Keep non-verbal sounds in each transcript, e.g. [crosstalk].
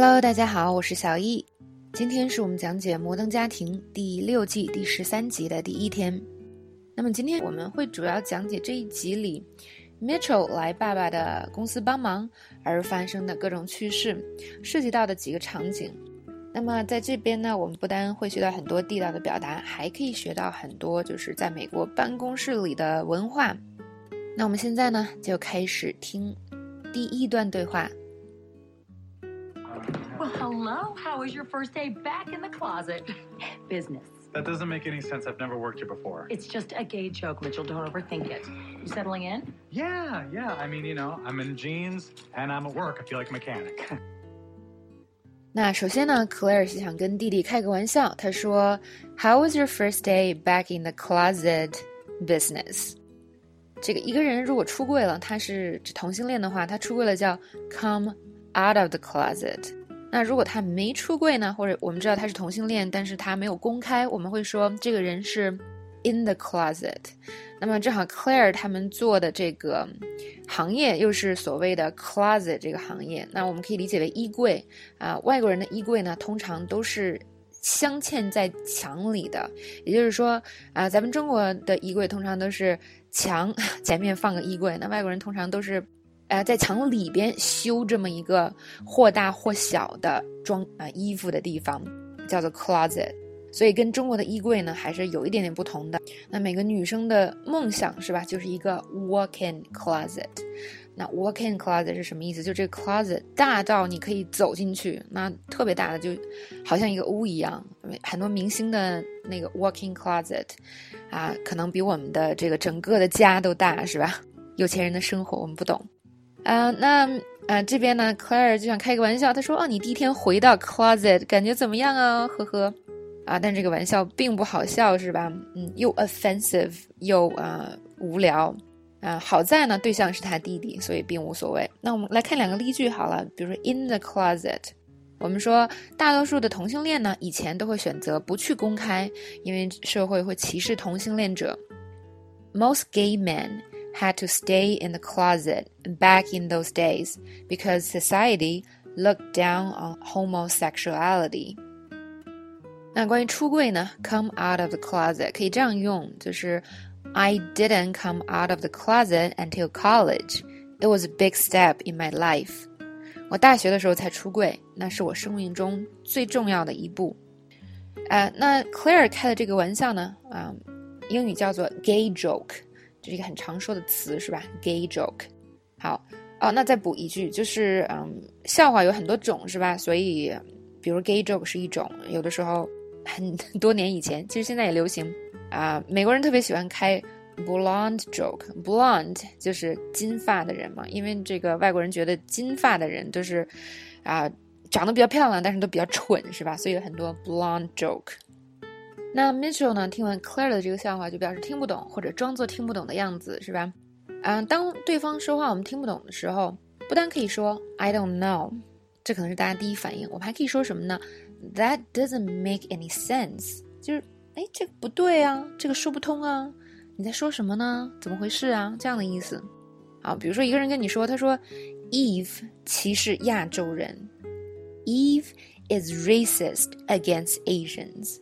Hello，大家好，我是小易。今天是我们讲解《摩登家庭》第六季第十三集的第一天。那么今天我们会主要讲解这一集里 Mitchell 来爸爸的公司帮忙而发生的各种趣事，涉及到的几个场景。那么在这边呢，我们不单会学到很多地道的表达，还可以学到很多就是在美国办公室里的文化。那我们现在呢，就开始听第一段对话。Well, hello. How was your first day back in the closet? [laughs] Business. That doesn't make any sense. I've never worked here before. It's just a gay joke, Mitchell. Don't overthink it. You settling in? Yeah, yeah. I mean, you know, I'm in jeans and I'm at work. I feel like a mechanic. [laughs] 那首先呢，克莱尔是想跟弟弟开个玩笑。他说：“How was your first day back in the closet business？” 这个一个人如果出柜了，他是指同性恋的话，他出柜了叫 come out of the closet。 那如果他没出柜呢，或者我们知道他是同性恋，但是他没有公开，我们会说这个人是 in the closet。那么正好 Claire 他们做的这个行业又是所谓的 closet 这个行业，那我们可以理解为衣柜啊。外国人的衣柜呢，通常都是镶嵌在墙里的，也就是说啊，咱们中国的衣柜通常都是墙 [laughs] 前面放个衣柜，那外国人通常都是。呃，在墙里边修这么一个或大或小的装啊衣服的地方，叫做 closet，所以跟中国的衣柜呢还是有一点点不同的。那每个女生的梦想是吧，就是一个 walk-in closet。那 walk-in closet 是什么意思？就这个 closet 大到你可以走进去，那特别大的，就好像一个屋一样。很多明星的那个 walk-in closet，啊，可能比我们的这个整个的家都大，是吧？有钱人的生活我们不懂。啊，那啊这边呢，Claire 就想开个玩笑，他说：“哦，你第一天回到 closet，感觉怎么样啊？”呵呵，啊，但这个玩笑并不好笑，是吧？嗯，又 offensive 又啊无聊啊。好在呢，对象是他弟弟，所以并无所谓。那我们来看两个例句好了，比如说 in the closet，我们说大多数的同性恋呢，以前都会选择不去公开，因为社会会歧视同性恋者。Most gay men。had to stay in the closet back in those days because society looked down on homosexuality. 那关于出柜呢，come out of the closet 可以这样用，就是 I didn't come out of the closet until college. It was a big step in my life. 我大学的时候才出柜，那是我生命中最重要的一步。呃，那 Claire 开的这个玩笑呢，啊、呃，英语叫做 gay joke。 这是一个很常说的词，是吧？Gay joke。好哦，那再补一句，就是嗯，笑话有很多种，是吧？所以，比如 gay joke 是一种，有的时候很 [laughs] 多年以前，其实现在也流行啊。美国人特别喜欢开 blonde joke，blonde 就是金发的人嘛，因为这个外国人觉得金发的人都是啊长得比较漂亮，但是都比较蠢，是吧？所以有很多 blonde joke。那 Mitchell 呢？听完 Claire 的这个笑话，就表示听不懂，或者装作听不懂的样子，是吧？嗯，当对方说话我们听不懂的时候，不但可以说 I don't know，这可能是大家第一反应。我们还可以说什么呢？That doesn't make any sense，就是哎，这个不对啊，这个说不通啊，你在说什么呢？怎么回事啊？这样的意思。好，比如说一个人跟你说，他说 Eve 歧视亚洲人，Eve is racist against Asians。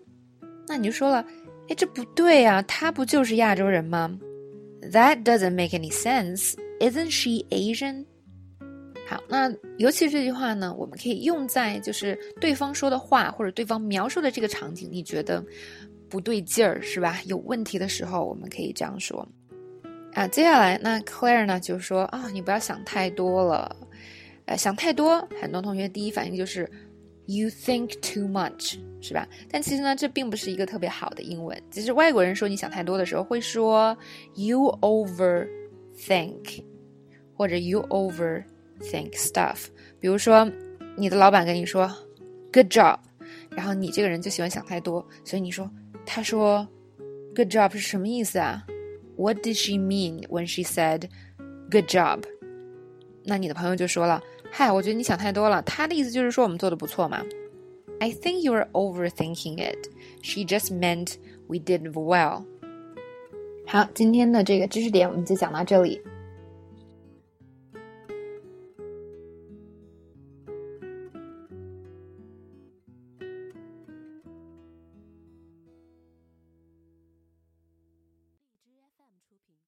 那你就说了，哎，这不对啊，她不就是亚洲人吗？That doesn't make any sense. Isn't she Asian? 好，那尤其这句话呢，我们可以用在就是对方说的话或者对方描述的这个场景，你觉得不对劲儿是吧？有问题的时候，我们可以这样说。啊，接下来那 Claire 呢就说啊，你不要想太多了，呃，想太多，很多同学第一反应就是。You think too much，是吧？但其实呢，这并不是一个特别好的英文。其实外国人说你想太多的时候，会说 you overthink，或者 you overthink stuff。比如说，你的老板跟你说 good job，然后你这个人就喜欢想太多，所以你说他说 good job 是什么意思啊？What did she mean when she said good job？那你的朋友就说了。嗨，我觉得你想太多了。他的意思就是说我们做的不错嘛。I think you are overthinking it. She just meant we did well. 好，今天的这个知识点我们就讲到这里。